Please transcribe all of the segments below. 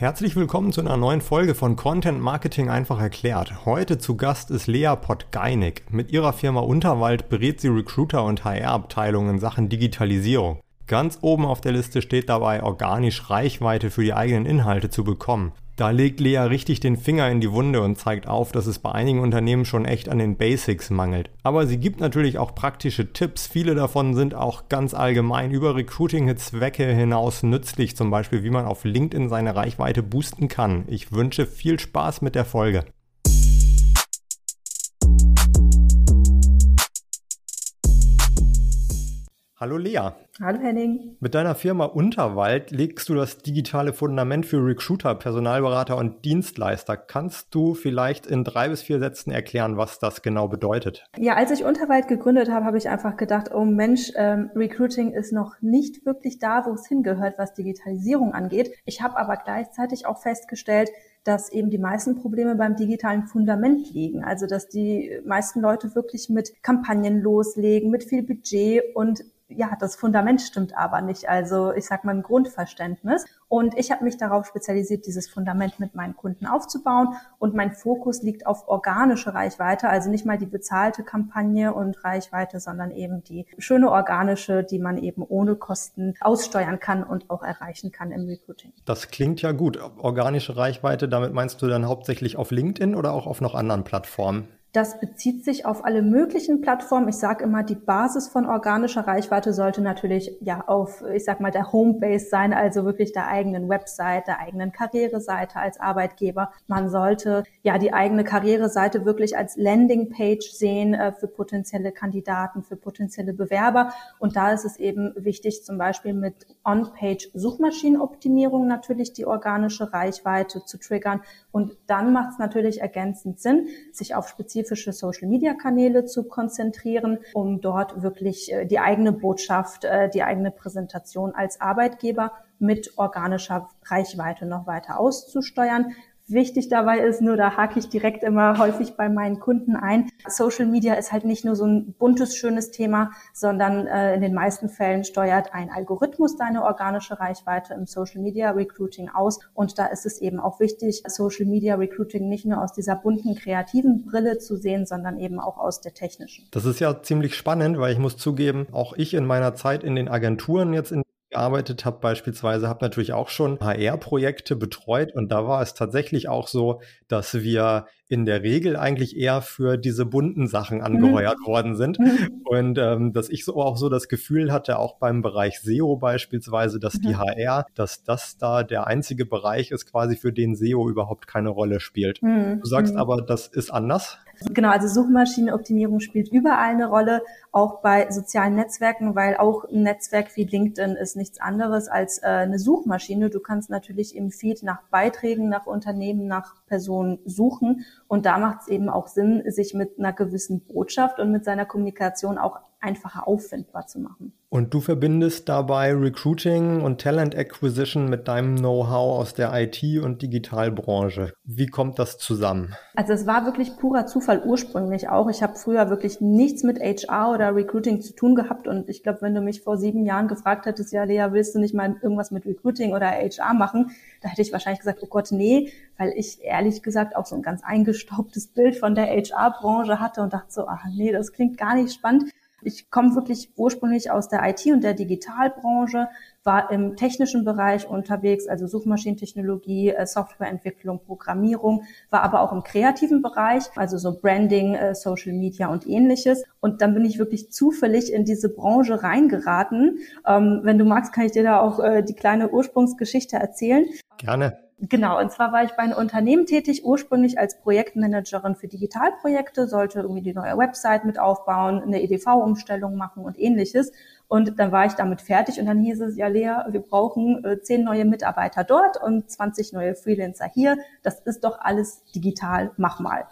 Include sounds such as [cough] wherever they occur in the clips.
Herzlich willkommen zu einer neuen Folge von Content Marketing einfach erklärt. Heute zu Gast ist Lea Podgeinig. Mit ihrer Firma Unterwald berät sie Recruiter und HR-Abteilungen in Sachen Digitalisierung. Ganz oben auf der Liste steht dabei, organisch Reichweite für die eigenen Inhalte zu bekommen. Da legt Lea richtig den Finger in die Wunde und zeigt auf, dass es bei einigen Unternehmen schon echt an den Basics mangelt. Aber sie gibt natürlich auch praktische Tipps. Viele davon sind auch ganz allgemein über Recruiting-Zwecke hinaus nützlich, zum Beispiel wie man auf LinkedIn seine Reichweite boosten kann. Ich wünsche viel Spaß mit der Folge. Hallo Lea. Hallo Henning. Mit deiner Firma Unterwald legst du das digitale Fundament für Recruiter, Personalberater und Dienstleister. Kannst du vielleicht in drei bis vier Sätzen erklären, was das genau bedeutet? Ja, als ich Unterwald gegründet habe, habe ich einfach gedacht, oh Mensch, ähm, Recruiting ist noch nicht wirklich da, wo es hingehört, was Digitalisierung angeht. Ich habe aber gleichzeitig auch festgestellt, dass eben die meisten Probleme beim digitalen Fundament liegen. Also dass die meisten Leute wirklich mit Kampagnen loslegen, mit viel Budget und ja, das Fundament stimmt aber nicht. Also ich sag mal ein Grundverständnis. Und ich habe mich darauf spezialisiert, dieses Fundament mit meinen Kunden aufzubauen. Und mein Fokus liegt auf organische Reichweite, also nicht mal die bezahlte Kampagne und Reichweite, sondern eben die schöne organische, die man eben ohne Kosten aussteuern kann und auch erreichen kann im Recruiting. Das klingt ja gut. Organische Reichweite, damit meinst du dann hauptsächlich auf LinkedIn oder auch auf noch anderen Plattformen? Das bezieht sich auf alle möglichen Plattformen. Ich sage immer, die Basis von organischer Reichweite sollte natürlich ja auf, ich sag mal, der Homebase sein, also wirklich der eigenen Website, der eigenen Karriereseite als Arbeitgeber. Man sollte ja die eigene Karriereseite wirklich als Landingpage sehen äh, für potenzielle Kandidaten, für potenzielle Bewerber. Und da ist es eben wichtig, zum Beispiel mit On-Page-Suchmaschinenoptimierung natürlich die organische Reichweite zu triggern. Und dann macht es natürlich ergänzend Sinn, sich auf spezifische spezifische Social-Media-Kanäle zu konzentrieren, um dort wirklich äh, die eigene Botschaft, äh, die eigene Präsentation als Arbeitgeber mit organischer Reichweite noch weiter auszusteuern. Wichtig dabei ist nur, da hake ich direkt immer häufig bei meinen Kunden ein. Social Media ist halt nicht nur so ein buntes, schönes Thema, sondern äh, in den meisten Fällen steuert ein Algorithmus deine organische Reichweite im Social Media Recruiting aus. Und da ist es eben auch wichtig, Social Media Recruiting nicht nur aus dieser bunten, kreativen Brille zu sehen, sondern eben auch aus der technischen. Das ist ja ziemlich spannend, weil ich muss zugeben, auch ich in meiner Zeit in den Agenturen jetzt in gearbeitet habe, beispielsweise, habe natürlich auch schon HR-Projekte betreut und da war es tatsächlich auch so, dass wir in der Regel eigentlich eher für diese bunten Sachen mhm. angeheuert mhm. worden sind mhm. und ähm, dass ich so auch so das Gefühl hatte, auch beim Bereich SEO beispielsweise, dass mhm. die HR, dass das da der einzige Bereich ist, quasi für den SEO überhaupt keine Rolle spielt. Mhm. Du sagst mhm. aber, das ist anders. Genau, also Suchmaschinenoptimierung spielt überall eine Rolle, auch bei sozialen Netzwerken, weil auch ein Netzwerk wie LinkedIn ist nichts anderes als äh, eine Suchmaschine. Du kannst natürlich im Feed nach Beiträgen, nach Unternehmen, nach Personen suchen und da macht es eben auch Sinn, sich mit einer gewissen Botschaft und mit seiner Kommunikation auch einfacher auffindbar zu machen. Und du verbindest dabei Recruiting und Talent Acquisition mit deinem Know-how aus der IT- und Digitalbranche. Wie kommt das zusammen? Also es war wirklich purer Zufall ursprünglich auch. Ich habe früher wirklich nichts mit HR oder Recruiting zu tun gehabt und ich glaube, wenn du mich vor sieben Jahren gefragt hättest, ja Lea, willst du nicht mal irgendwas mit Recruiting oder HR machen, da hätte ich wahrscheinlich gesagt, oh Gott, nee, weil ich ehrlich gesagt auch so ein ganz eingestaubtes Bild von der HR-Branche hatte und dachte so, ach nee, das klingt gar nicht spannend. Ich komme wirklich ursprünglich aus der IT und der Digitalbranche, war im technischen Bereich unterwegs, also Suchmaschinentechnologie, äh, Softwareentwicklung, Programmierung, war aber auch im kreativen Bereich, also so Branding, äh, Social Media und ähnliches. Und dann bin ich wirklich zufällig in diese Branche reingeraten. Ähm, wenn du magst, kann ich dir da auch äh, die kleine Ursprungsgeschichte erzählen. Gerne. Genau, und zwar war ich bei einem Unternehmen tätig, ursprünglich als Projektmanagerin für Digitalprojekte, sollte irgendwie die neue Website mit aufbauen, eine EDV-Umstellung machen und ähnliches. Und dann war ich damit fertig und dann hieß es, ja Lea, wir brauchen äh, zehn neue Mitarbeiter dort und 20 neue Freelancer hier. Das ist doch alles digital, mach mal.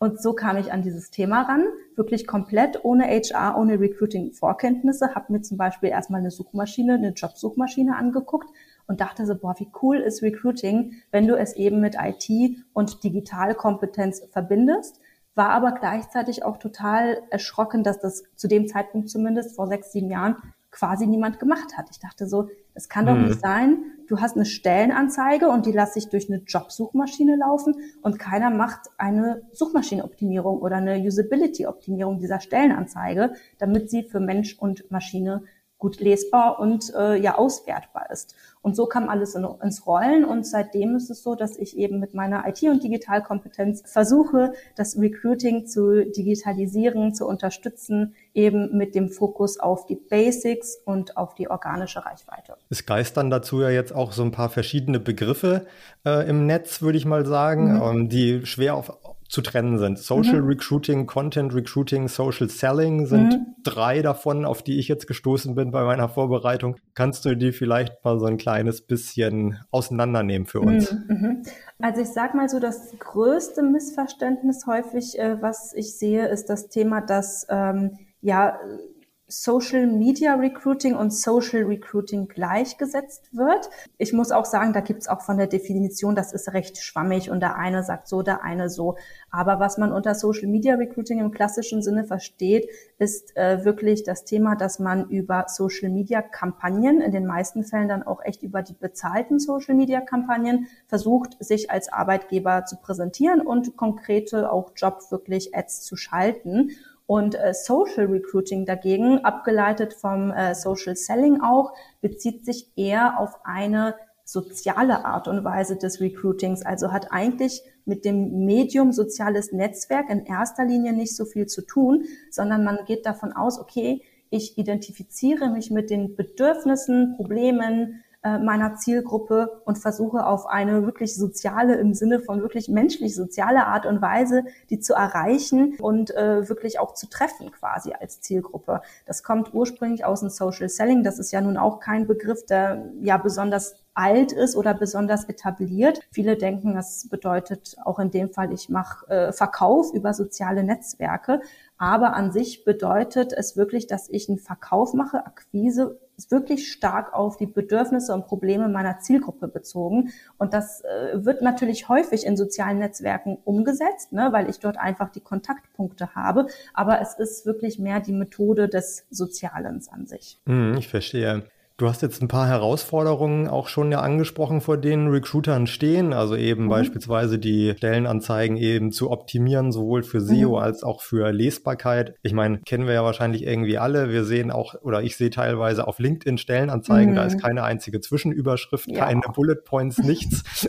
Und so kam ich an dieses Thema ran, wirklich komplett ohne HR, ohne Recruiting-Vorkenntnisse, habe mir zum Beispiel erstmal eine Suchmaschine, eine Jobsuchmaschine angeguckt und dachte so, boah, wie cool ist Recruiting, wenn du es eben mit IT und Digitalkompetenz verbindest. War aber gleichzeitig auch total erschrocken, dass das zu dem Zeitpunkt zumindest vor sechs, sieben Jahren quasi niemand gemacht hat. Ich dachte so, Es kann mhm. doch nicht sein, du hast eine Stellenanzeige und die lasse ich durch eine Jobsuchmaschine laufen und keiner macht eine Suchmaschinenoptimierung oder eine Usability-Optimierung dieser Stellenanzeige, damit sie für Mensch und Maschine gut lesbar und äh, ja auswertbar ist. Und so kam alles in, ins Rollen und seitdem ist es so, dass ich eben mit meiner IT- und Digitalkompetenz versuche, das Recruiting zu digitalisieren, zu unterstützen, eben mit dem Fokus auf die Basics und auf die organische Reichweite. Es geistern dazu ja jetzt auch so ein paar verschiedene Begriffe äh, im Netz, würde ich mal sagen, mhm. ähm, die schwer auf zu trennen sind. Social mhm. Recruiting, Content Recruiting, Social Selling sind mhm. drei davon, auf die ich jetzt gestoßen bin bei meiner Vorbereitung. Kannst du die vielleicht mal so ein kleines bisschen auseinandernehmen für uns? Mhm. mhm. Also ich sag mal so, das größte Missverständnis häufig, äh, was ich sehe, ist das Thema, dass ähm, ja Social Media Recruiting und Social Recruiting gleichgesetzt wird. Ich muss auch sagen, da gibt's auch von der Definition, das ist recht schwammig und der eine sagt so, der eine so. Aber was man unter Social Media Recruiting im klassischen Sinne versteht, ist äh, wirklich das Thema, dass man über Social Media Kampagnen, in den meisten Fällen dann auch echt über die bezahlten Social Media Kampagnen, versucht, sich als Arbeitgeber zu präsentieren und konkrete auch Job wirklich Ads zu schalten. Und äh, Social Recruiting dagegen, abgeleitet vom äh, Social Selling auch, bezieht sich eher auf eine soziale Art und Weise des Recruitings, also hat eigentlich mit dem Medium soziales Netzwerk in erster Linie nicht so viel zu tun, sondern man geht davon aus, okay, ich identifiziere mich mit den Bedürfnissen, Problemen, äh, meiner Zielgruppe und versuche auf eine wirklich soziale, im Sinne von wirklich menschlich soziale Art und Weise, die zu erreichen und äh, wirklich auch zu treffen quasi als Zielgruppe. Das kommt ursprünglich aus dem Social Selling. Das ist ja nun auch kein Begriff, der ja besonders alt ist oder besonders etabliert. Viele denken, das bedeutet auch in dem Fall, ich mache äh, Verkauf über soziale Netzwerke. Aber an sich bedeutet es wirklich, dass ich einen Verkauf mache, Akquise wirklich stark auf die Bedürfnisse und Probleme meiner Zielgruppe bezogen. Und das äh, wird natürlich häufig in sozialen Netzwerken umgesetzt, ne, weil ich dort einfach die Kontaktpunkte habe. Aber es ist wirklich mehr die Methode des Sozialens an sich. Hm, ich verstehe. Du hast jetzt ein paar Herausforderungen auch schon ja angesprochen, vor denen Recruitern stehen. Also eben mhm. beispielsweise die Stellenanzeigen eben zu optimieren, sowohl für SEO mhm. als auch für Lesbarkeit. Ich meine, kennen wir ja wahrscheinlich irgendwie alle. Wir sehen auch, oder ich sehe teilweise auf LinkedIn Stellenanzeigen, mhm. da ist mhm. keine einzige Zwischenüberschrift, ja. keine Bullet Points, nichts. [laughs]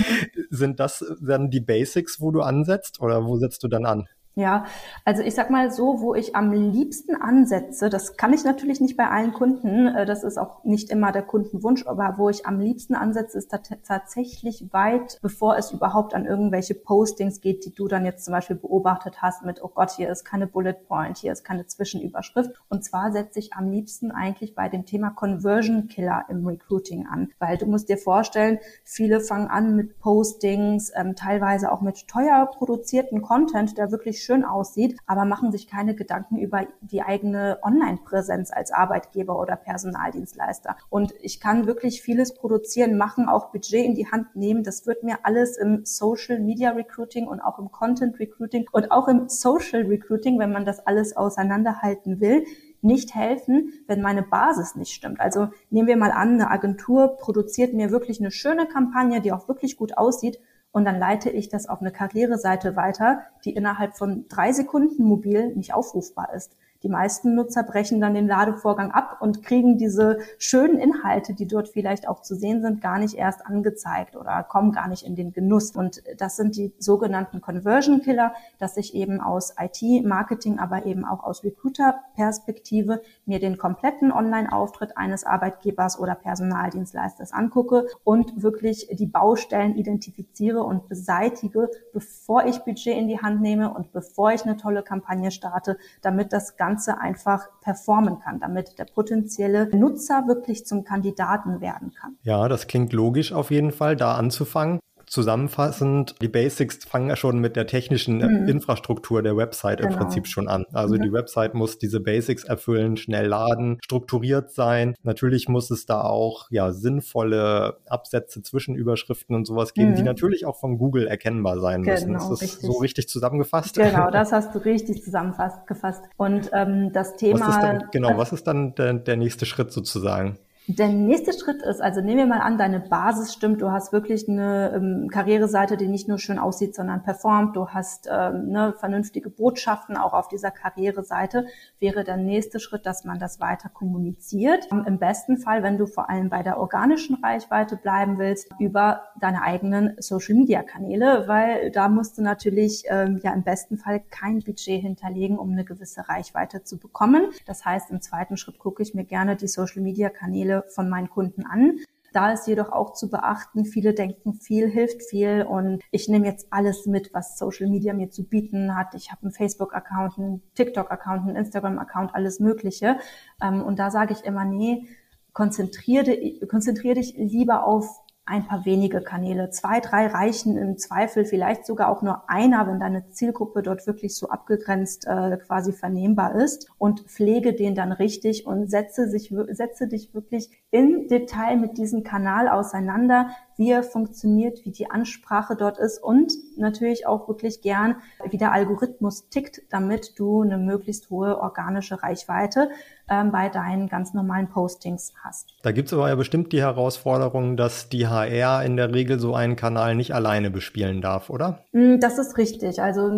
[laughs] Sind das dann die Basics, wo du ansetzt oder wo setzt du dann an? Ja, also ich sag mal so, wo ich am liebsten ansetze, das kann ich natürlich nicht bei allen Kunden, äh, das ist auch nicht immer der Kundenwunsch, aber wo ich am liebsten ansetze, ist tatsächlich weit, bevor es überhaupt an irgendwelche Postings geht, die du dann jetzt zum Beispiel beobachtet hast mit, oh Gott, hier ist keine Bullet Point, hier ist keine Zwischenüberschrift. Und zwar setze ich am liebsten eigentlich bei dem Thema Conversion Killer im Recruiting an, weil du musst dir vorstellen, viele fangen an mit Postings, ähm, teilweise auch mit teuer produzierten Content, der wirklich schön aussieht, aber machen sich keine Gedanken über die eigene Online-Präsenz als Arbeitgeber oder Personaldienstleister. Und ich kann wirklich vieles produzieren, machen, auch Budget in die Hand nehmen. Das wird mir alles im Social Media Recruiting und auch im Content Recruiting und auch im Social Recruiting, wenn man das alles auseinanderhalten will, nicht helfen, wenn meine Basis nicht stimmt. Also nehmen wir mal an, eine Agentur produziert mir wirklich eine schöne Kampagne, die auch wirklich gut aussieht und dann leite ich das auf eine Karriereseite weiter, die innerhalb von drei Sekunden mobil nicht aufrufbar ist. Die meisten Nutzer brechen dann den Ladevorgang ab und kriegen diese schönen Inhalte, die dort vielleicht auch zu sehen sind, gar nicht erst angezeigt oder kommen gar nicht in den Genuss. Und das sind die sogenannten Conversion Killer, dass ich eben aus IT, Marketing, aber eben auch aus Recruiter-Perspektive mir den kompletten Online-Auftritt eines Arbeitgebers oder Personaldienstleisters angucke und wirklich die Baustellen identifiziere und beseitige, bevor ich Budget in die Hand nehme und bevor ich eine tolle Kampagne starte, damit das Ganze Ganze einfach performen kann, damit der potenzielle Nutzer wirklich zum Kandidaten werden kann. Ja, das klingt logisch auf jeden Fall, da anzufangen zusammenfassend, die Basics fangen ja schon mit der technischen mhm. Infrastruktur der Website genau. im Prinzip schon an. Also mhm. die Website muss diese Basics erfüllen, schnell laden, strukturiert sein. Natürlich muss es da auch ja sinnvolle Absätze, Zwischenüberschriften und sowas geben, mhm. die natürlich auch von Google erkennbar sein genau, müssen. Ist das richtig. so richtig zusammengefasst? Genau, [laughs] das hast du richtig zusammengefasst. Und ähm, das Thema. Was dann, genau, was ist dann der, der nächste Schritt sozusagen? Der nächste Schritt ist, also nehmen wir mal an, deine Basis stimmt, du hast wirklich eine ähm, Karriereseite, die nicht nur schön aussieht, sondern performt, du hast ähm, ne, vernünftige Botschaften auch auf dieser Karriereseite, wäre der nächste Schritt, dass man das weiter kommuniziert. Im besten Fall, wenn du vor allem bei der organischen Reichweite bleiben willst, über deine eigenen Social-Media-Kanäle, weil da musst du natürlich ähm, ja im besten Fall kein Budget hinterlegen, um eine gewisse Reichweite zu bekommen. Das heißt, im zweiten Schritt gucke ich mir gerne die Social-Media-Kanäle von meinen Kunden an. Da ist jedoch auch zu beachten, viele denken, viel hilft viel und ich nehme jetzt alles mit, was Social Media mir zu bieten hat. Ich habe einen Facebook-Account, einen TikTok-Account, einen Instagram-Account, alles Mögliche. Ähm, und da sage ich immer, nee, konzentriere, konzentriere dich lieber auf ein paar wenige Kanäle. Zwei, drei reichen im Zweifel, vielleicht sogar auch nur einer, wenn deine Zielgruppe dort wirklich so abgegrenzt äh, quasi vernehmbar ist und pflege den dann richtig und setze, sich, setze dich wirklich im Detail mit diesem Kanal auseinander, wie er funktioniert, wie die Ansprache dort ist und natürlich auch wirklich gern, wie der Algorithmus tickt, damit du eine möglichst hohe organische Reichweite ähm, bei deinen ganz normalen Postings hast. Da gibt es aber ja bestimmt die Herausforderung, dass die HR in der Regel so einen Kanal nicht alleine bespielen darf, oder? Mm, das ist richtig. Also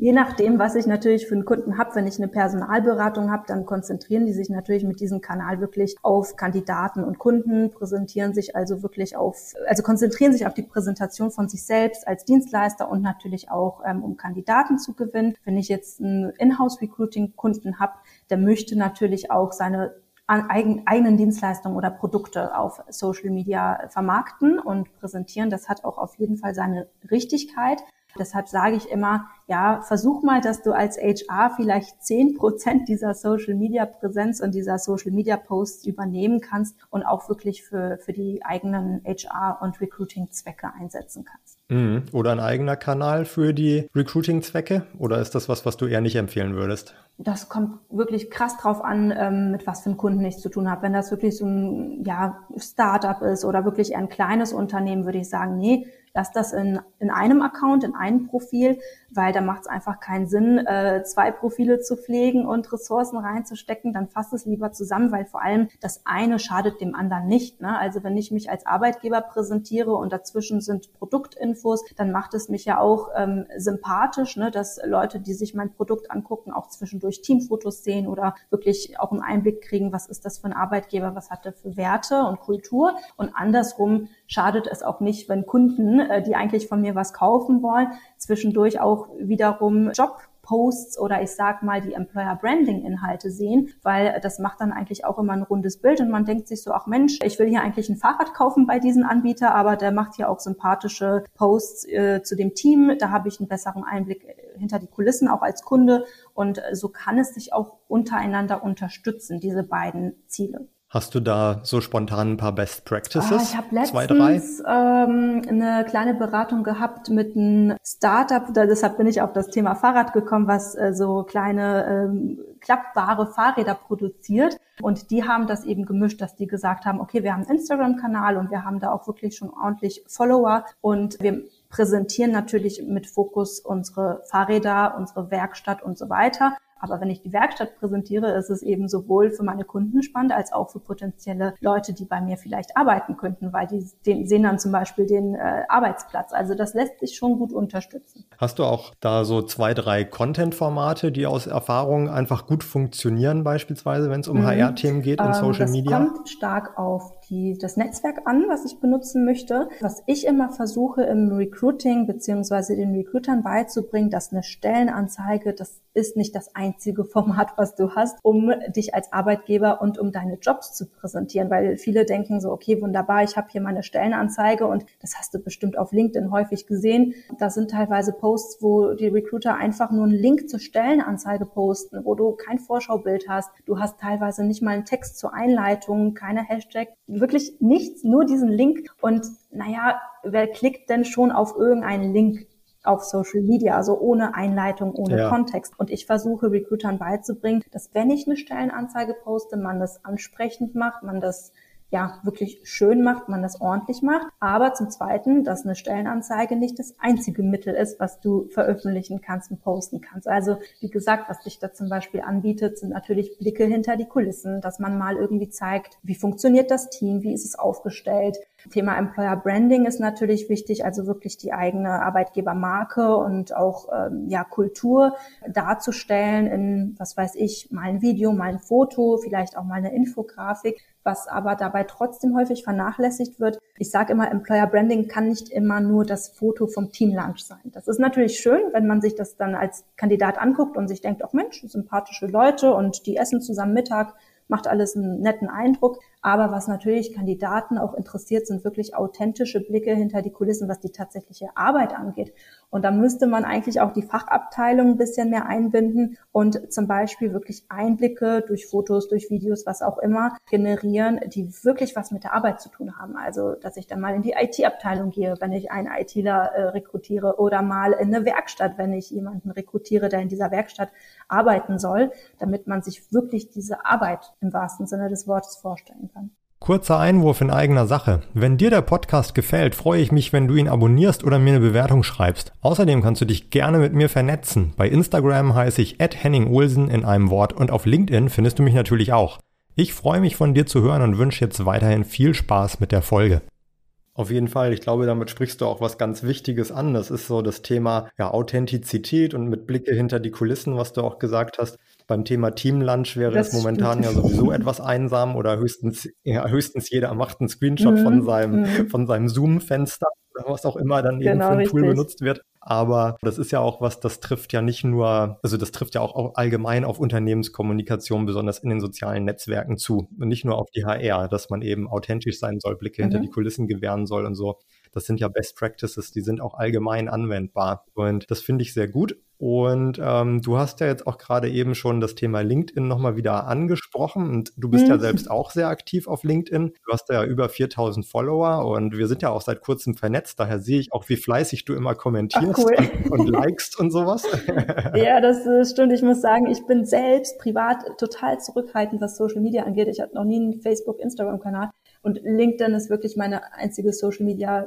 je nachdem, was ich natürlich für einen Kunden habe, wenn ich eine Personalberatung habe, dann konzentrieren die sich natürlich mit diesem Kanal wirklich auf Kandidaten und Kunden, präsentieren sich also wirklich auf also konzentrieren sich auf die Präsentation von sich selbst als Dienstleister und natürlich auch, ähm, um Kandidaten zu gewinnen. Wenn ich jetzt einen Inhouse-Recruiting-Kunden habe, der möchte natürlich auch seine eigenen Dienstleistungen oder Produkte auf Social Media vermarkten und präsentieren. Das hat auch auf jeden Fall seine Richtigkeit. Deshalb sage ich immer, ja, versuch mal, dass du als HR vielleicht zehn Prozent dieser Social Media Präsenz und dieser Social Media Posts übernehmen kannst und auch wirklich für, für die eigenen HR und Recruiting Zwecke einsetzen kannst. Mhm. Oder ein eigener Kanal für die Recruiting Zwecke? Oder ist das was, was du eher nicht empfehlen würdest? Das kommt wirklich krass drauf an, ähm, mit was für einem Kunden ich zu tun habe. Wenn das wirklich so ein ja, Startup ist oder wirklich eher ein kleines Unternehmen, würde ich sagen, nee, lass das in, in einem Account, in einem Profil, weil da macht es einfach keinen Sinn, äh, zwei Profile zu pflegen und Ressourcen reinzustecken. Dann fass es lieber zusammen, weil vor allem das eine schadet dem anderen nicht. Ne? Also wenn ich mich als Arbeitgeber präsentiere und dazwischen sind Produktinfos, dann macht es mich ja auch ähm, sympathisch, ne? dass Leute, die sich mein Produkt angucken, auch zwischendurch Teamfotos sehen oder wirklich auch einen Einblick kriegen, was ist das für ein Arbeitgeber, was hat er für Werte und Kultur. Und andersrum schadet es auch nicht, wenn Kunden, äh, die eigentlich von mir was kaufen wollen, zwischendurch auch wiederum Job Posts oder ich sag mal die Employer Branding Inhalte sehen, weil das macht dann eigentlich auch immer ein rundes Bild und man denkt sich so, ach Mensch, ich will hier eigentlich ein Fahrrad kaufen bei diesem Anbieter, aber der macht hier auch sympathische Posts äh, zu dem Team, da habe ich einen besseren Einblick äh, hinter die Kulissen auch als Kunde und äh, so kann es sich auch untereinander unterstützen, diese beiden Ziele. Hast du da so spontan ein paar Best Practices? Ah, ich habe letztens ähm, eine kleine Beratung gehabt mit einem Startup, deshalb bin ich auf das Thema Fahrrad gekommen, was äh, so kleine ähm, klappbare Fahrräder produziert. Und die haben das eben gemischt, dass die gesagt haben, okay, wir haben einen Instagram-Kanal und wir haben da auch wirklich schon ordentlich Follower und wir präsentieren natürlich mit Fokus unsere Fahrräder, unsere Werkstatt und so weiter. Aber wenn ich die Werkstatt präsentiere, ist es eben sowohl für meine Kunden spannend als auch für potenzielle Leute, die bei mir vielleicht arbeiten könnten, weil die den, sehen dann zum Beispiel den äh, Arbeitsplatz. Also das lässt sich schon gut unterstützen. Hast du auch da so zwei, drei Content-Formate, die aus Erfahrung einfach gut funktionieren, beispielsweise, wenn es um mhm. HR-Themen geht und ähm, Social Media? Das kommt stark auf die, das Netzwerk an, was ich benutzen möchte. Was ich immer versuche im Recruiting beziehungsweise den Recruitern beizubringen, dass eine Stellenanzeige, das ist nicht das einzige [laughs] Format, was du hast, um dich als Arbeitgeber und um deine Jobs zu präsentieren, weil viele denken so, okay, wunderbar, ich habe hier meine Stellenanzeige und das hast du bestimmt auf LinkedIn häufig gesehen. Da sind teilweise Posts, wo die Recruiter einfach nur einen Link zur Stellenanzeige posten, wo du kein Vorschaubild hast. Du hast teilweise nicht mal einen Text zur Einleitung, keine Hashtag, wirklich nichts, nur diesen Link. Und naja, wer klickt denn schon auf irgendeinen Link? auf Social Media, also ohne Einleitung, ohne ja. Kontext. Und ich versuche Recruitern beizubringen, dass wenn ich eine Stellenanzeige poste, man das ansprechend macht, man das ja wirklich schön macht, man das ordentlich macht. Aber zum Zweiten, dass eine Stellenanzeige nicht das einzige Mittel ist, was du veröffentlichen kannst und posten kannst. Also wie gesagt, was dich da zum Beispiel anbietet, sind natürlich Blicke hinter die Kulissen, dass man mal irgendwie zeigt, wie funktioniert das Team, wie ist es aufgestellt. Thema Employer Branding ist natürlich wichtig, also wirklich die eigene Arbeitgebermarke und auch ähm, ja Kultur darzustellen in was weiß ich, mal ein Video, mal ein Foto, vielleicht auch mal eine Infografik was aber dabei trotzdem häufig vernachlässigt wird. Ich sage immer, Employer Branding kann nicht immer nur das Foto vom Team Lunch sein. Das ist natürlich schön, wenn man sich das dann als Kandidat anguckt und sich denkt, ach Mensch, sympathische Leute und die essen zusammen Mittag macht alles einen netten Eindruck. Aber was natürlich Kandidaten auch interessiert, sind wirklich authentische Blicke hinter die Kulissen, was die tatsächliche Arbeit angeht. Und da müsste man eigentlich auch die Fachabteilung ein bisschen mehr einbinden und zum Beispiel wirklich Einblicke durch Fotos, durch Videos, was auch immer generieren, die wirklich was mit der Arbeit zu tun haben. Also, dass ich dann mal in die IT-Abteilung gehe, wenn ich einen ITler äh, rekrutiere oder mal in eine Werkstatt, wenn ich jemanden rekrutiere, der in dieser Werkstatt arbeiten soll, damit man sich wirklich diese Arbeit im wahrsten Sinne des Wortes vorstellen kann. Kurzer Einwurf in eigener Sache. Wenn dir der Podcast gefällt, freue ich mich, wenn du ihn abonnierst oder mir eine Bewertung schreibst. Außerdem kannst du dich gerne mit mir vernetzen. Bei Instagram heiße ich Henning Olsen in einem Wort und auf LinkedIn findest du mich natürlich auch. Ich freue mich von dir zu hören und wünsche jetzt weiterhin viel Spaß mit der Folge. Auf jeden Fall, ich glaube, damit sprichst du auch was ganz Wichtiges an. Das ist so das Thema ja, Authentizität und mit Blicke hinter die Kulissen, was du auch gesagt hast. Beim Thema Teamlunch wäre das es momentan stimmt. ja sowieso etwas einsam oder höchstens, ja, höchstens jeder macht einen Screenshot mhm. von seinem, mhm. von seinem Zoom-Fenster oder was auch immer dann eben genau, für ein Tool benutzt wird. Aber das ist ja auch was, das trifft ja nicht nur, also das trifft ja auch allgemein auf Unternehmenskommunikation, besonders in den sozialen Netzwerken zu. Und nicht nur auf die HR, dass man eben authentisch sein soll, Blicke mhm. hinter die Kulissen gewähren soll und so. Das sind ja Best Practices, die sind auch allgemein anwendbar. Und das finde ich sehr gut. Und ähm, du hast ja jetzt auch gerade eben schon das Thema LinkedIn nochmal wieder angesprochen und du bist mhm. ja selbst auch sehr aktiv auf LinkedIn. Du hast ja über 4000 Follower und wir sind ja auch seit kurzem vernetzt. Daher sehe ich auch, wie fleißig du immer kommentierst cool. und, und likest und sowas. [laughs] ja, das stimmt. Ich muss sagen, ich bin selbst privat total zurückhaltend, was Social Media angeht. Ich habe noch nie einen Facebook, Instagram-Kanal. Und LinkedIn ist wirklich meine einzige Social Media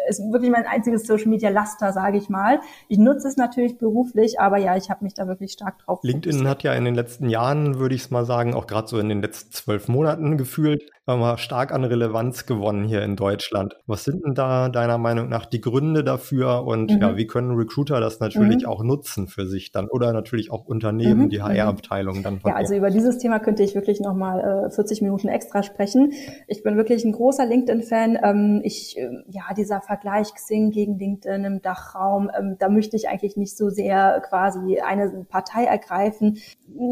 ist wirklich mein einziges Social Media Laster, sage ich mal. Ich nutze es natürlich beruflich, aber ja, ich habe mich da wirklich stark drauf. LinkedIn fokussiert. hat ja in den letzten Jahren, würde ich es mal sagen, auch gerade so in den letzten zwölf Monaten gefühlt, mal stark an Relevanz gewonnen hier in Deutschland. Was sind denn da deiner Meinung nach die Gründe dafür und mhm. ja, wie können Recruiter das natürlich mhm. auch nutzen für sich dann oder natürlich auch Unternehmen, mhm. die HR-Abteilung dann? ja, also über dieses Thema könnte ich wirklich nochmal äh, 40 Minuten extra sprechen. Ich bin wirklich ein großer LinkedIn-Fan. Ähm, ich, äh, ja, dieser Vergleich Xing gegen LinkedIn im Dachraum, ähm, da möchte ich eigentlich nicht so sehr quasi eine Partei ergreifen.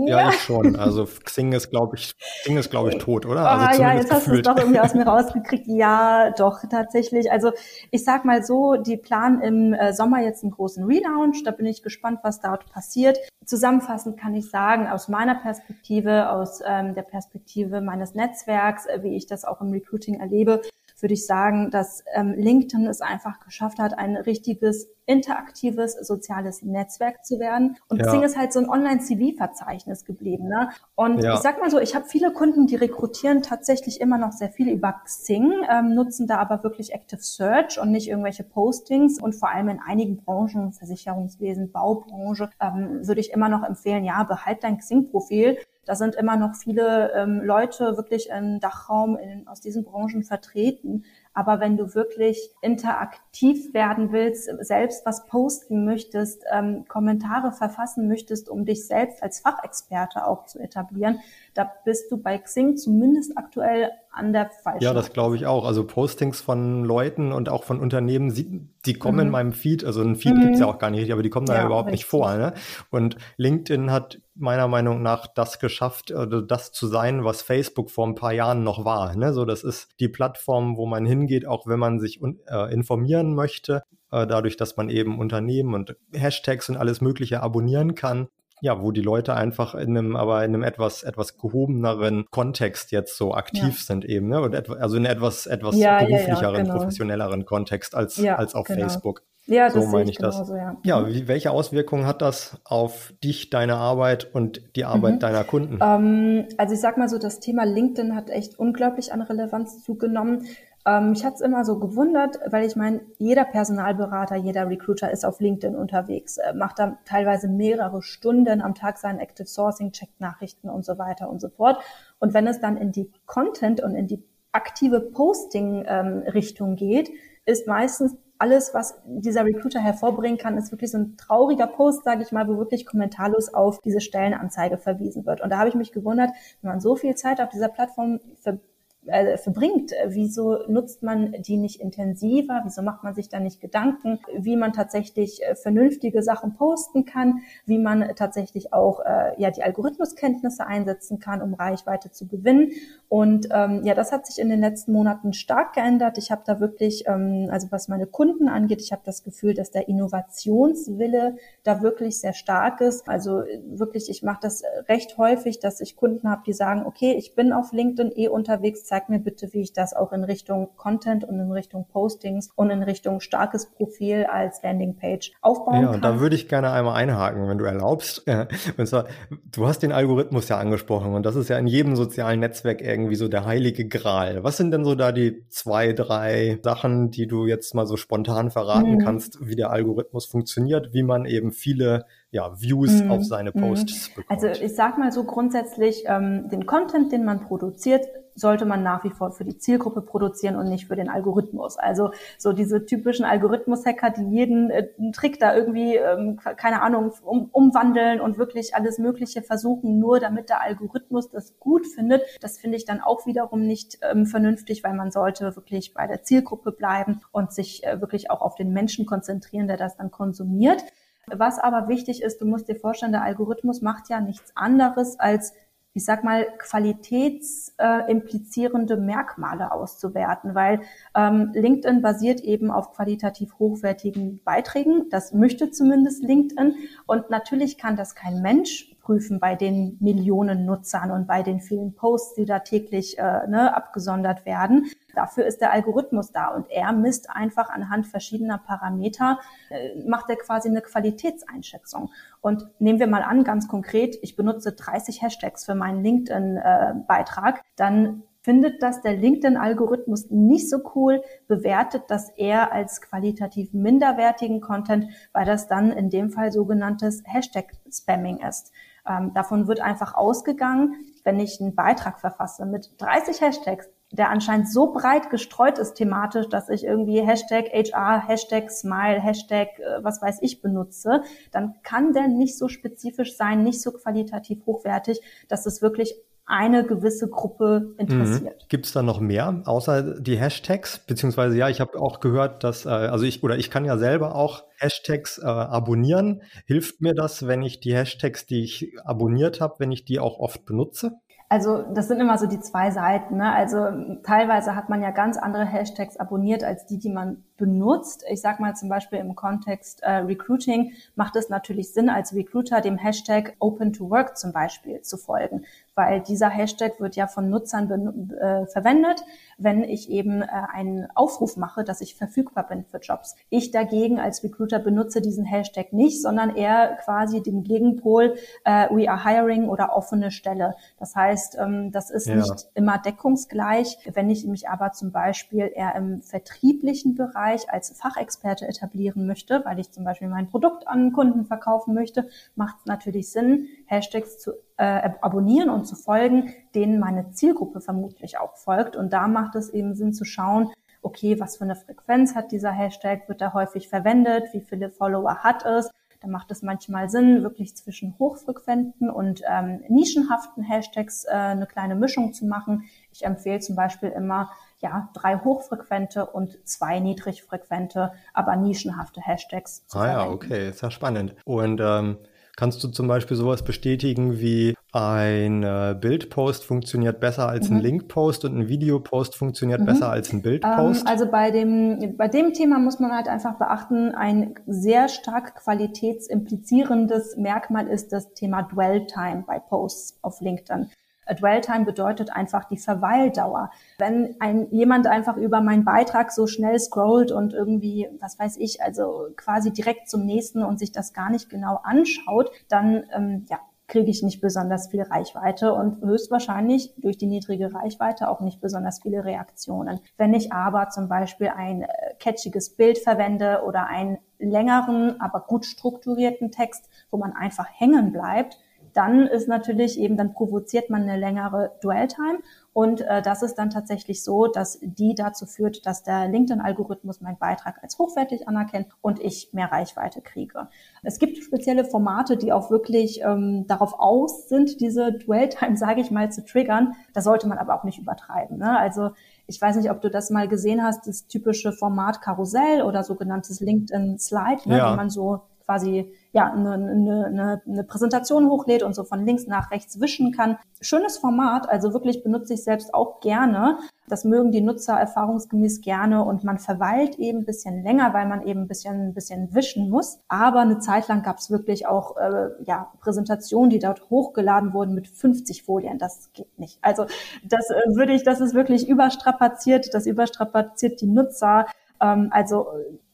Ja, ja. ich schon. Also Xing ist, glaube ich, Xing ist, glaube ich, tot, oder? Ah, also ja, jetzt hast du es doch irgendwie aus mir [laughs] rausgekriegt. Ja, doch, tatsächlich. Also ich sag mal so, die planen im äh, Sommer jetzt einen großen Relaunch. Da bin ich gespannt, was dort passiert. Zusammenfassend kann ich sagen, aus meiner Perspektive, aus ähm, der Perspektive meines Netzwerks, äh, wie ich das auch im Recruiting erlebe, würde ich sagen, dass ähm, LinkedIn es einfach geschafft hat, ein richtiges interaktives soziales Netzwerk zu werden. Und ja. Xing ist halt so ein Online-CV-Verzeichnis geblieben. Ne? Und ja. ich sag mal so, ich habe viele Kunden, die rekrutieren tatsächlich immer noch sehr viel über Xing, ähm, nutzen da aber wirklich Active Search und nicht irgendwelche Postings. Und vor allem in einigen Branchen, Versicherungswesen, Baubranche, ähm, würde ich immer noch empfehlen, ja, behalt dein Xing-Profil. Da sind immer noch viele ähm, Leute wirklich im Dachraum in, aus diesen Branchen vertreten. Aber wenn du wirklich interaktiv werden willst, selbst was posten möchtest, ähm, Kommentare verfassen möchtest, um dich selbst als Fachexperte auch zu etablieren, da bist du bei Xing zumindest aktuell an der falschen. Ja, das glaube ich auch. Also Postings von Leuten und auch von Unternehmen, die kommen mhm. in meinem Feed, also ein Feed mhm. gibt es ja auch gar nicht, aber die kommen da ja, überhaupt richtig. nicht vor. Ne? Und LinkedIn hat meiner Meinung nach das geschafft, also das zu sein, was Facebook vor ein paar Jahren noch war. Ne? So, das ist die Plattform, wo man hingeht, auch wenn man sich äh, informieren möchte, äh, dadurch, dass man eben Unternehmen und Hashtags und alles Mögliche abonnieren kann ja, wo die Leute einfach in einem, aber in einem etwas, etwas gehobeneren Kontext jetzt so aktiv ja. sind eben, ne? Und etwa, also in etwas, etwas ja, beruflicheren, ja, genau. professionelleren Kontext als, als auf genau. Facebook. Ja, das so meine ich genauso, das. Ja, ja wie, welche Auswirkungen hat das auf dich, deine Arbeit und die Arbeit mhm. deiner Kunden? Ähm, also ich sag mal so, das Thema LinkedIn hat echt unglaublich an Relevanz zugenommen. Ähm, mich hat's immer so gewundert, weil ich meine, jeder Personalberater, jeder Recruiter ist auf LinkedIn unterwegs, äh, macht da teilweise mehrere Stunden am Tag sein Active Sourcing, checkt Nachrichten und so weiter und so fort. Und wenn es dann in die Content und in die aktive Posting-Richtung ähm, geht, ist meistens alles, was dieser Recruiter hervorbringen kann, ist wirklich so ein trauriger Post, sage ich mal, wo wirklich kommentarlos auf diese Stellenanzeige verwiesen wird. Und da habe ich mich gewundert, wenn man so viel Zeit auf dieser Plattform ver äh, verbringt. Wieso nutzt man die nicht intensiver? Wieso macht man sich da nicht Gedanken, wie man tatsächlich äh, vernünftige Sachen posten kann, wie man tatsächlich auch äh, ja die Algorithmuskenntnisse einsetzen kann, um Reichweite zu gewinnen? Und ähm, ja, das hat sich in den letzten Monaten stark geändert. Ich habe da wirklich, ähm, also was meine Kunden angeht, ich habe das Gefühl, dass der Innovationswille da wirklich sehr stark ist. Also äh, wirklich, ich mache das recht häufig, dass ich Kunden habe, die sagen, okay, ich bin auf LinkedIn eh unterwegs, zeig mir bitte, wie ich das auch in Richtung Content und in Richtung Postings und in Richtung starkes Profil als Landingpage aufbauen ja, kann. Ja, da würde ich gerne einmal einhaken, wenn du erlaubst. [laughs] Und zwar, du hast den Algorithmus ja angesprochen und das ist ja in jedem sozialen Netzwerk irgendwie so der heilige Gral. Was sind denn so da die zwei, drei Sachen, die du jetzt mal so spontan verraten hm. kannst, wie der Algorithmus funktioniert, wie man eben viele ja, Views mm, auf seine Posts mm. bekommt. Also ich sag mal so grundsätzlich, ähm, den Content, den man produziert, sollte man nach wie vor für die Zielgruppe produzieren und nicht für den Algorithmus. Also so diese typischen Algorithmus-Hacker, die jeden äh, Trick da irgendwie, ähm, keine Ahnung, um, umwandeln und wirklich alles Mögliche versuchen, nur damit der Algorithmus das gut findet, das finde ich dann auch wiederum nicht ähm, vernünftig, weil man sollte wirklich bei der Zielgruppe bleiben und sich äh, wirklich auch auf den Menschen konzentrieren, der das dann konsumiert. Was aber wichtig ist, du musst dir vorstellen, der Algorithmus macht ja nichts anderes als ich sag mal, qualitätsimplizierende äh, Merkmale auszuwerten, weil ähm, LinkedIn basiert eben auf qualitativ hochwertigen Beiträgen. Das möchte zumindest LinkedIn. Und natürlich kann das kein Mensch prüfen bei den Millionen Nutzern und bei den vielen Posts, die da täglich äh, ne, abgesondert werden. Dafür ist der Algorithmus da und er misst einfach anhand verschiedener Parameter, äh, macht er quasi eine Qualitätseinschätzung. Und nehmen wir mal an, ganz konkret, ich benutze 30 Hashtags für meinen LinkedIn-Beitrag, äh, dann findet das der LinkedIn-Algorithmus nicht so cool, bewertet das eher als qualitativ minderwertigen Content, weil das dann in dem Fall sogenanntes Hashtag-Spamming ist. Ähm, davon wird einfach ausgegangen, wenn ich einen Beitrag verfasse mit 30 Hashtags, der anscheinend so breit gestreut ist thematisch, dass ich irgendwie Hashtag HR, Hashtag Smile, Hashtag äh, was weiß ich benutze, dann kann der nicht so spezifisch sein, nicht so qualitativ hochwertig, dass es wirklich eine gewisse Gruppe interessiert. Mhm. Gibt es da noch mehr außer die Hashtags? Beziehungsweise ja, ich habe auch gehört, dass äh, also ich oder ich kann ja selber auch Hashtags äh, abonnieren. Hilft mir das, wenn ich die Hashtags, die ich abonniert habe, wenn ich die auch oft benutze? Also das sind immer so die zwei Seiten. Ne? Also teilweise hat man ja ganz andere Hashtags abonniert als die, die man benutzt. Ich sag mal zum Beispiel im Kontext äh, Recruiting macht es natürlich Sinn, als Recruiter dem Hashtag Open to Work zum Beispiel zu folgen, weil dieser Hashtag wird ja von Nutzern äh, verwendet, wenn ich eben äh, einen Aufruf mache, dass ich verfügbar bin für Jobs. Ich dagegen als Recruiter benutze diesen Hashtag nicht, sondern eher quasi den Gegenpol äh, We are hiring oder offene Stelle. Das heißt, ähm, das ist ja. nicht immer deckungsgleich. Wenn ich mich aber zum Beispiel eher im vertrieblichen Bereich als Fachexperte etablieren möchte, weil ich zum Beispiel mein Produkt an Kunden verkaufen möchte, macht es natürlich Sinn, Hashtags zu äh, abonnieren und zu folgen, denen meine Zielgruppe vermutlich auch folgt. Und da macht es eben Sinn zu schauen, okay, was für eine Frequenz hat dieser Hashtag, wird er häufig verwendet, wie viele Follower hat es. Da macht es manchmal Sinn, wirklich zwischen hochfrequenten und ähm, nischenhaften Hashtags äh, eine kleine Mischung zu machen. Ich empfehle zum Beispiel immer ja drei hochfrequente und zwei niedrigfrequente, aber nischenhafte Hashtags zu ah, verwenden. Ja, okay, ist ja spannend. Und ähm, Kannst du zum Beispiel sowas bestätigen wie ein äh, Bildpost funktioniert besser als mhm. ein Linkpost und ein Videopost funktioniert mhm. besser als ein Bildpost? Ähm, also bei dem, bei dem Thema muss man halt einfach beachten, ein sehr stark qualitätsimplizierendes Merkmal ist das Thema Dwell Time bei Posts auf LinkedIn. Dwell Time bedeutet einfach die Verweildauer. Wenn ein, jemand einfach über meinen Beitrag so schnell scrollt und irgendwie, was weiß ich, also quasi direkt zum nächsten und sich das gar nicht genau anschaut, dann ähm, ja, kriege ich nicht besonders viel Reichweite und höchstwahrscheinlich durch die niedrige Reichweite auch nicht besonders viele Reaktionen. Wenn ich aber zum Beispiel ein äh, catchiges Bild verwende oder einen längeren, aber gut strukturierten Text, wo man einfach hängen bleibt, dann ist natürlich eben, dann provoziert man eine längere Dwell-Time und äh, das ist dann tatsächlich so, dass die dazu führt, dass der LinkedIn-Algorithmus meinen Beitrag als hochwertig anerkennt und ich mehr Reichweite kriege. Es gibt spezielle Formate, die auch wirklich ähm, darauf aus sind, diese Dwell-Time, [laughs] sage ich mal, zu triggern. Da sollte man aber auch nicht übertreiben. Ne? Also ich weiß nicht, ob du das mal gesehen hast, das typische Format Karussell oder sogenanntes LinkedIn Slide, ne, ja. wo man so quasi ja eine, eine, eine Präsentation hochlädt und so von links nach rechts wischen kann. Schönes Format, also wirklich benutze ich selbst auch gerne. Das mögen die Nutzer erfahrungsgemäß gerne und man verweilt eben ein bisschen länger, weil man eben ein bisschen, ein bisschen wischen muss. Aber eine Zeit lang gab es wirklich auch äh, ja, Präsentationen, die dort hochgeladen wurden mit 50 Folien. Das geht nicht. Also das äh, würde ich, das ist wirklich überstrapaziert. Das überstrapaziert die Nutzer. Ähm, also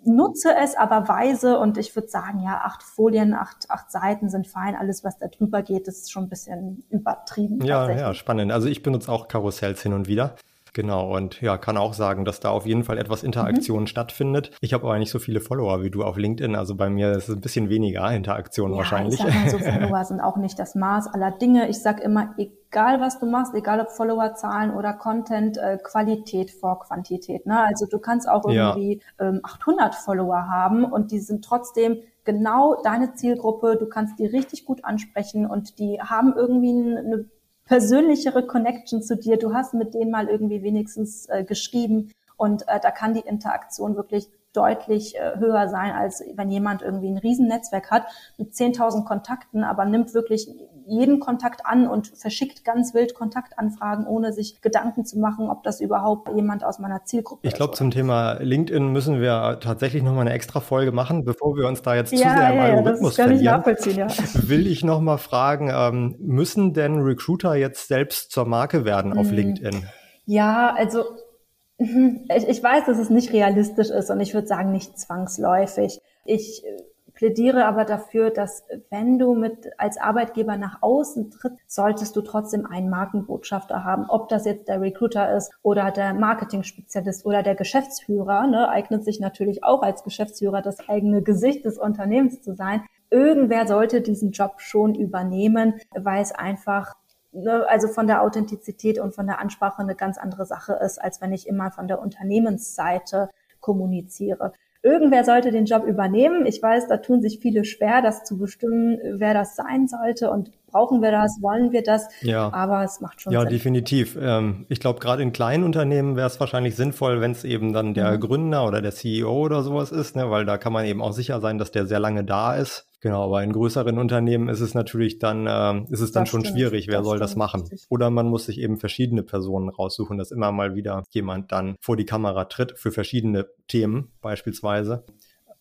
nutze es aber weise und ich würde sagen, ja, acht Folien, acht, acht Seiten sind fein. Alles, was da drüber geht, ist schon ein bisschen übertrieben. Ja, ja, spannend. Also ich benutze auch Karussells hin und wieder. Genau, und ja, kann auch sagen, dass da auf jeden Fall etwas Interaktion mhm. stattfindet. Ich habe aber nicht so viele Follower wie du auf LinkedIn, also bei mir ist es ein bisschen weniger Interaktion ja, wahrscheinlich. Ich sag mal so, [laughs] Follower sind auch nicht das Maß aller Dinge. Ich sag immer, egal was du machst, egal ob Followerzahlen oder Content, äh, Qualität vor Quantität. Ne? Also du kannst auch irgendwie ja. ähm, 800 Follower haben und die sind trotzdem genau deine Zielgruppe. Du kannst die richtig gut ansprechen und die haben irgendwie eine persönlichere Connection zu dir. Du hast mit denen mal irgendwie wenigstens äh, geschrieben und äh, da kann die Interaktion wirklich deutlich äh, höher sein, als wenn jemand irgendwie ein Riesennetzwerk hat mit 10.000 Kontakten, aber nimmt wirklich jeden Kontakt an und verschickt ganz wild Kontaktanfragen, ohne sich Gedanken zu machen, ob das überhaupt jemand aus meiner Zielgruppe ich ist. Ich glaube, zum Thema LinkedIn müssen wir tatsächlich nochmal eine extra Folge machen, bevor wir uns da jetzt ja, zu sehr im ja, Algorithmus das verlieren. Ich ja. [laughs] Will ich nochmal fragen, ähm, müssen denn Recruiter jetzt selbst zur Marke werden auf hm. LinkedIn? Ja, also [laughs] ich, ich weiß, dass es nicht realistisch ist und ich würde sagen, nicht zwangsläufig. Ich äh, plädiere aber dafür, dass wenn du mit als Arbeitgeber nach außen tritt, solltest du trotzdem einen Markenbotschafter haben. Ob das jetzt der Recruiter ist oder der Marketing-Spezialist oder der Geschäftsführer, ne, eignet sich natürlich auch als Geschäftsführer das eigene Gesicht des Unternehmens zu sein. Irgendwer sollte diesen Job schon übernehmen, weil es einfach ne, also von der Authentizität und von der Ansprache eine ganz andere Sache ist, als wenn ich immer von der Unternehmensseite kommuniziere. Irgendwer sollte den Job übernehmen. Ich weiß, da tun sich viele schwer, das zu bestimmen, wer das sein sollte und brauchen wir das, wollen wir das. Ja. Aber es macht schon ja, Sinn. Ja, definitiv. Ähm, ich glaube, gerade in kleinen Unternehmen wäre es wahrscheinlich sinnvoll, wenn es eben dann der mhm. Gründer oder der CEO oder sowas ist, ne? weil da kann man eben auch sicher sein, dass der sehr lange da ist. Genau, aber in größeren Unternehmen ist es natürlich dann, äh, ist es dann das schon stimmt, schwierig, wer soll das machen? Richtig. Oder man muss sich eben verschiedene Personen raussuchen, dass immer mal wieder jemand dann vor die Kamera tritt für verschiedene Themen beispielsweise.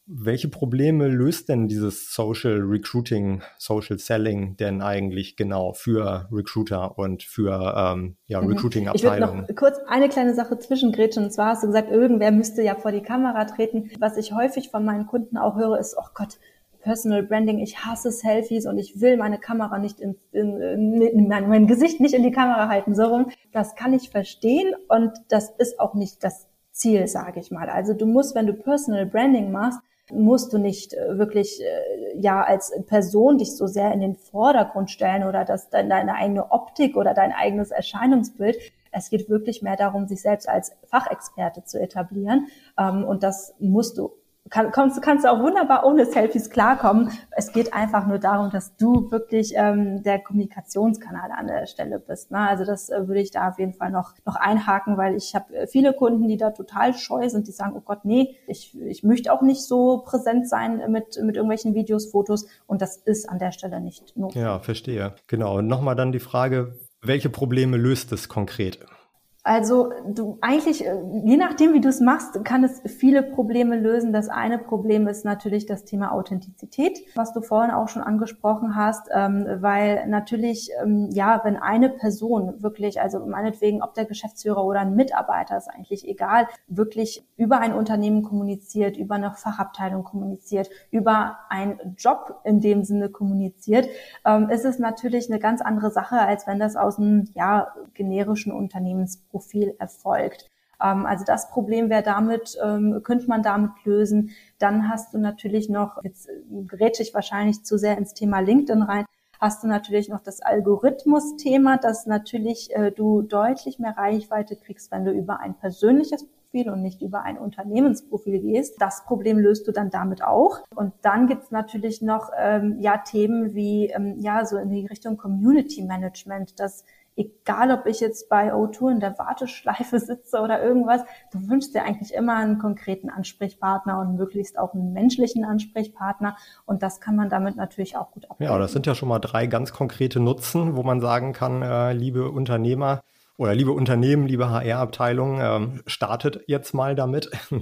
Welche Probleme löst denn dieses Social Recruiting, Social Selling denn eigentlich genau für Recruiter und für ähm, ja, mhm. Recruiting-Abteilungen? Ich würde noch kurz eine kleine Sache zwischengrätschen. Und zwar hast du gesagt, irgendwer müsste ja vor die Kamera treten. Was ich häufig von meinen Kunden auch höre, ist, oh Gott, Personal Branding, ich hasse Selfies und ich will meine Kamera nicht in, in, in mein, mein Gesicht nicht in die Kamera halten, so rum. Das kann ich verstehen und das ist auch nicht das Ziel, sage ich mal. Also du musst, wenn du Personal Branding machst, musst du nicht äh, wirklich äh, ja als Person dich so sehr in den Vordergrund stellen oder dass deine eigene Optik oder dein eigenes Erscheinungsbild. Es geht wirklich mehr darum, sich selbst als Fachexperte zu etablieren. Ähm, und das musst du kann, kommst, kannst du auch wunderbar ohne Selfies klarkommen. Es geht einfach nur darum, dass du wirklich ähm, der Kommunikationskanal an der Stelle bist. Ne? Also das äh, würde ich da auf jeden Fall noch, noch einhaken, weil ich habe äh, viele Kunden, die da total scheu sind, die sagen, oh Gott, nee, ich, ich möchte auch nicht so präsent sein mit, mit irgendwelchen Videos, Fotos und das ist an der Stelle nicht notwendig. Ja, verstehe. Genau. Und nochmal dann die Frage, welche Probleme löst es konkret? Also du eigentlich, äh, je nachdem, wie du es machst, kann es viele Probleme lösen. Das eine Problem ist natürlich das Thema Authentizität, was du vorhin auch schon angesprochen hast, ähm, weil natürlich, ähm, ja, wenn eine Person wirklich, also meinetwegen, ob der Geschäftsführer oder ein Mitarbeiter, ist eigentlich egal, wirklich über ein Unternehmen kommuniziert, über eine Fachabteilung kommuniziert, über einen Job in dem Sinne kommuniziert, ähm, ist es natürlich eine ganz andere Sache, als wenn das aus einem, ja, generischen Unternehmens Profil erfolgt. Ähm, also das Problem wäre damit, ähm, könnte man damit lösen. Dann hast du natürlich noch, jetzt äh, gerät ich wahrscheinlich zu sehr ins Thema LinkedIn rein, hast du natürlich noch das Algorithmus-Thema, dass natürlich äh, du deutlich mehr Reichweite kriegst, wenn du über ein persönliches Profil und nicht über ein Unternehmensprofil gehst. Das Problem löst du dann damit auch. Und dann gibt's natürlich noch ähm, ja Themen wie ähm, ja so in die Richtung Community Management, dass egal ob ich jetzt bei O2 in der Warteschleife sitze oder irgendwas, du wünschst dir eigentlich immer einen konkreten Ansprechpartner und möglichst auch einen menschlichen Ansprechpartner. Und das kann man damit natürlich auch gut abbilden. Ja, das sind ja schon mal drei ganz konkrete Nutzen, wo man sagen kann, äh, liebe Unternehmer, oder liebe Unternehmen, liebe HR-Abteilung, ähm, startet jetzt mal damit. [laughs]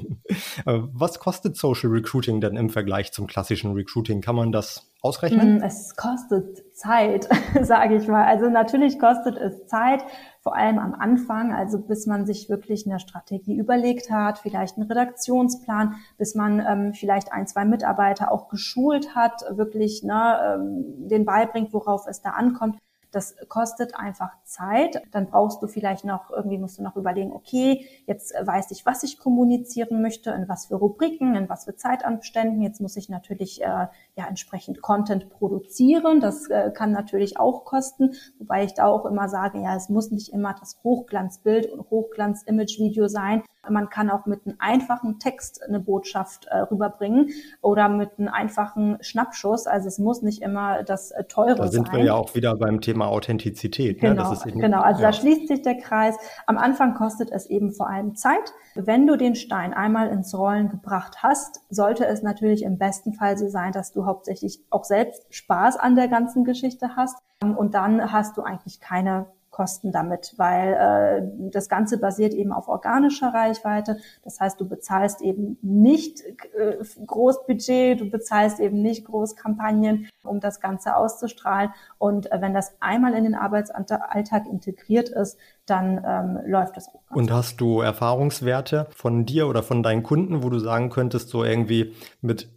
Äh, was kostet Social Recruiting denn im Vergleich zum klassischen Recruiting? Kann man das ausrechnen? Mm, es kostet Zeit, [laughs] sage ich mal. Also natürlich kostet es Zeit, vor allem am Anfang, also bis man sich wirklich eine Strategie überlegt hat, vielleicht einen Redaktionsplan, bis man ähm, vielleicht ein, zwei Mitarbeiter auch geschult hat, wirklich ne, ähm, den beibringt, worauf es da ankommt. Das kostet einfach Zeit. Dann brauchst du vielleicht noch, irgendwie musst du noch überlegen, okay, jetzt weiß ich, was ich kommunizieren möchte, in was für Rubriken, in was für Zeitabständen. Jetzt muss ich natürlich äh, ja entsprechend Content produzieren. Das äh, kann natürlich auch kosten, wobei ich da auch immer sage, ja, es muss nicht immer das Hochglanzbild und Hochglanz-Image-Video sein. Man kann auch mit einem einfachen Text eine Botschaft äh, rüberbringen oder mit einem einfachen Schnappschuss. Also es muss nicht immer das äh, teure sein. Da sind sein. wir ja auch wieder beim Thema Authentizität. Genau, ne? eben, genau. also ja. da schließt sich der Kreis. Am Anfang kostet es eben vor allem Zeit. Wenn du den Stein einmal ins Rollen gebracht hast, sollte es natürlich im besten Fall so sein, dass du hauptsächlich auch selbst Spaß an der ganzen Geschichte hast. Und dann hast du eigentlich keine Kosten damit, weil äh, das Ganze basiert eben auf organischer Reichweite. Das heißt, du bezahlst eben nicht äh, Großbudget, du bezahlst eben nicht Großkampagnen, um das Ganze auszustrahlen. Und äh, wenn das einmal in den Arbeitsalltag integriert ist, dann ähm, läuft das auch. Und hast du Erfahrungswerte von dir oder von deinen Kunden, wo du sagen könntest, so irgendwie mit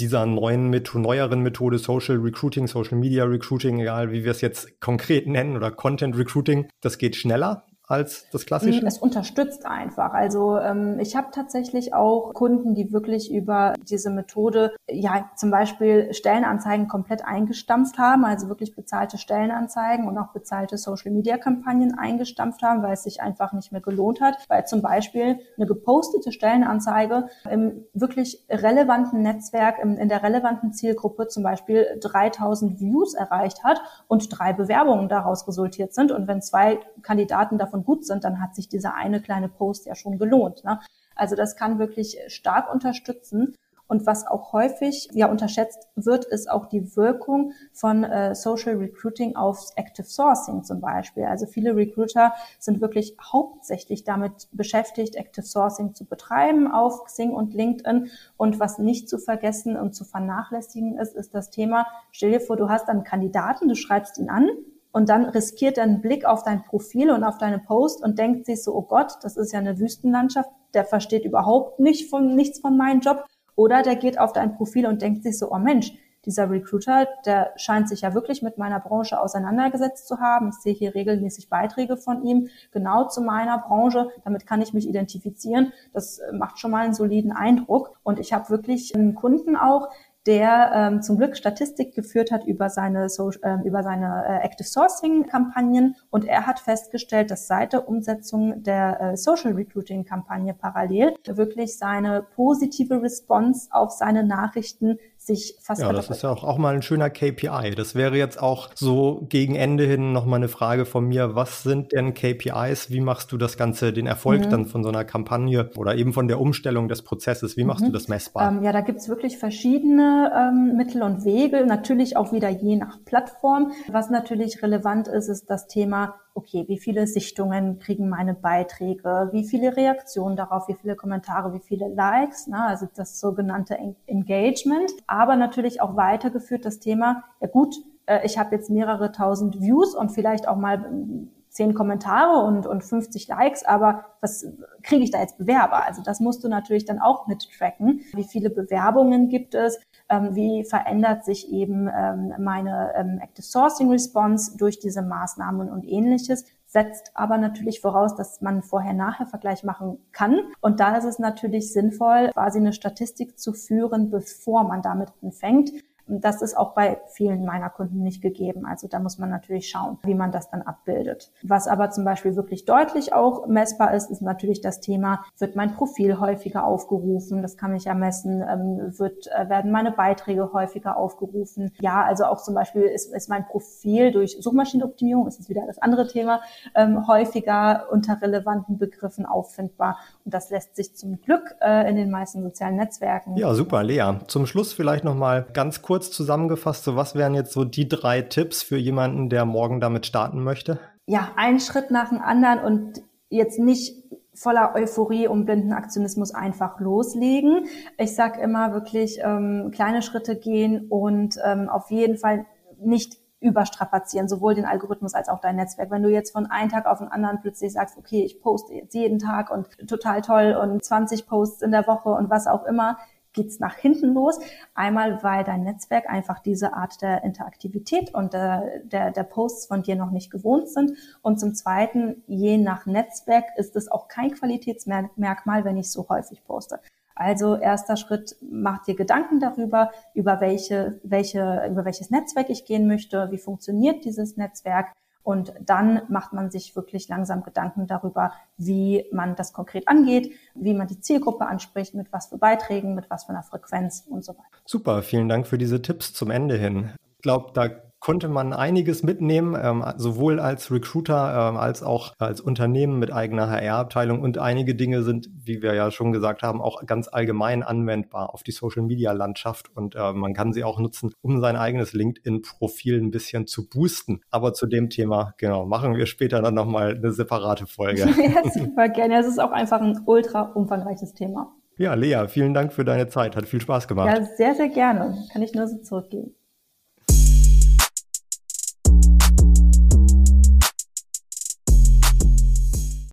dieser neuen, mit, neueren Methode Social Recruiting, Social Media Recruiting, egal wie wir es jetzt konkret nennen oder Content Recruiting, das geht schneller als das klassische? Es unterstützt einfach. Also ähm, ich habe tatsächlich auch Kunden, die wirklich über diese Methode, ja zum Beispiel Stellenanzeigen komplett eingestampft haben, also wirklich bezahlte Stellenanzeigen und auch bezahlte Social-Media-Kampagnen eingestampft haben, weil es sich einfach nicht mehr gelohnt hat, weil zum Beispiel eine gepostete Stellenanzeige im wirklich relevanten Netzwerk, in, in der relevanten Zielgruppe zum Beispiel 3000 Views erreicht hat und drei Bewerbungen daraus resultiert sind. Und wenn zwei Kandidaten davon gut sind, dann hat sich dieser eine kleine Post ja schon gelohnt. Ne? Also das kann wirklich stark unterstützen. Und was auch häufig ja unterschätzt wird, ist auch die Wirkung von äh, Social Recruiting auf Active Sourcing zum Beispiel. Also viele Recruiter sind wirklich hauptsächlich damit beschäftigt, Active Sourcing zu betreiben auf Xing und LinkedIn. Und was nicht zu vergessen und zu vernachlässigen ist, ist das Thema, stell dir vor, du hast einen Kandidaten, du schreibst ihn an, und dann riskiert er einen Blick auf dein Profil und auf deine Post und denkt sich so, oh Gott, das ist ja eine Wüstenlandschaft, der versteht überhaupt nicht von, nichts von meinem Job. Oder der geht auf dein Profil und denkt sich so, oh Mensch, dieser Recruiter, der scheint sich ja wirklich mit meiner Branche auseinandergesetzt zu haben. Ich sehe hier regelmäßig Beiträge von ihm, genau zu meiner Branche. Damit kann ich mich identifizieren. Das macht schon mal einen soliden Eindruck. Und ich habe wirklich einen Kunden auch, der ähm, zum Glück Statistik geführt hat über seine, so äh, über seine äh, Active Sourcing Kampagnen und er hat festgestellt, dass seit der Umsetzung der äh, Social Recruiting Kampagne parallel wirklich seine positive Response auf seine Nachrichten sich fast Ja, das ist ja auch, auch mal ein schöner KPI. Das wäre jetzt auch so gegen Ende hin nochmal eine Frage von mir. Was sind denn KPIs? Wie machst du das Ganze, den Erfolg mhm. dann von so einer Kampagne oder eben von der Umstellung des Prozesses? Wie machst mhm. du das messbar? Ähm, ja, da gibt's wirklich verschiedene ähm, Mittel und Wege. Natürlich auch wieder je nach Plattform. Was natürlich relevant ist, ist das Thema okay, wie viele Sichtungen kriegen meine Beiträge, wie viele Reaktionen darauf, wie viele Kommentare, wie viele Likes, ne? also das sogenannte Engagement, aber natürlich auch weitergeführt das Thema, ja gut, äh, ich habe jetzt mehrere tausend Views und vielleicht auch mal zehn Kommentare und, und 50 Likes, aber was kriege ich da jetzt Bewerber? Also das musst du natürlich dann auch mit tracken. Wie viele Bewerbungen gibt es? Ähm, wie verändert sich eben ähm, meine ähm, Active Sourcing Response durch diese Maßnahmen und ähnliches? setzt aber natürlich voraus, dass man Vorher-Nachher-Vergleich machen kann. Und da ist es natürlich sinnvoll, quasi eine Statistik zu führen, bevor man damit anfängt. Das ist auch bei vielen meiner Kunden nicht gegeben. Also da muss man natürlich schauen, wie man das dann abbildet. Was aber zum Beispiel wirklich deutlich auch messbar ist, ist natürlich das Thema, wird mein Profil häufiger aufgerufen? Das kann ich ja messen. Ähm, wird, äh, werden meine Beiträge häufiger aufgerufen? Ja, also auch zum Beispiel ist, ist mein Profil durch Suchmaschinenoptimierung, ist es wieder das andere Thema, ähm, häufiger unter relevanten Begriffen auffindbar. Und das lässt sich zum Glück äh, in den meisten sozialen Netzwerken. Ja, super, Lea. Zum Schluss vielleicht nochmal ganz kurz kurz zusammengefasst, so was wären jetzt so die drei Tipps für jemanden, der morgen damit starten möchte? Ja, einen Schritt nach dem anderen und jetzt nicht voller Euphorie um blinden Aktionismus einfach loslegen. Ich sag immer wirklich ähm, kleine Schritte gehen und ähm, auf jeden Fall nicht überstrapazieren, sowohl den Algorithmus als auch dein Netzwerk. Wenn du jetzt von einem Tag auf den anderen plötzlich sagst, okay, ich poste jetzt jeden Tag und total toll und 20 Posts in der Woche und was auch immer, geht's nach hinten los. Einmal, weil dein Netzwerk einfach diese Art der Interaktivität und der, der, der Posts von dir noch nicht gewohnt sind. Und zum Zweiten, je nach Netzwerk ist es auch kein Qualitätsmerkmal, wenn ich so häufig poste. Also erster Schritt, mach dir Gedanken darüber, über welche, welche, über welches Netzwerk ich gehen möchte, wie funktioniert dieses Netzwerk, und dann macht man sich wirklich langsam Gedanken darüber, wie man das konkret angeht, wie man die Zielgruppe anspricht, mit was für Beiträgen, mit was für einer Frequenz und so weiter. Super, vielen Dank für diese Tipps zum Ende hin. Ich glaube, da konnte man einiges mitnehmen, ähm, sowohl als Recruiter ähm, als auch als Unternehmen mit eigener HR-Abteilung. Und einige Dinge sind, wie wir ja schon gesagt haben, auch ganz allgemein anwendbar auf die Social-Media-Landschaft. Und äh, man kann sie auch nutzen, um sein eigenes LinkedIn-Profil ein bisschen zu boosten. Aber zu dem Thema, genau, machen wir später dann nochmal eine separate Folge. [laughs] ja, super gerne. Es ist auch einfach ein ultra umfangreiches Thema. Ja, Lea, vielen Dank für deine Zeit. Hat viel Spaß gemacht. Ja, sehr, sehr gerne. Kann ich nur so zurückgeben.